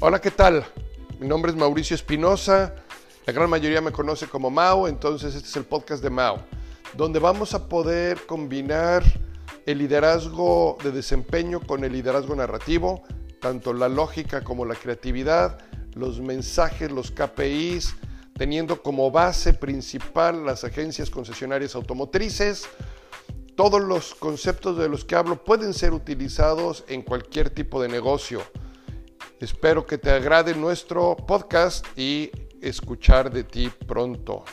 Hola, ¿qué tal? Mi nombre es Mauricio Espinosa. La gran mayoría me conoce como Mao, entonces este es el podcast de Mao, donde vamos a poder combinar el liderazgo de desempeño con el liderazgo narrativo, tanto la lógica como la creatividad, los mensajes, los KPIs, teniendo como base principal las agencias concesionarias automotrices. Todos los conceptos de los que hablo pueden ser utilizados en cualquier tipo de negocio. Espero que te agrade nuestro podcast y escuchar de ti pronto.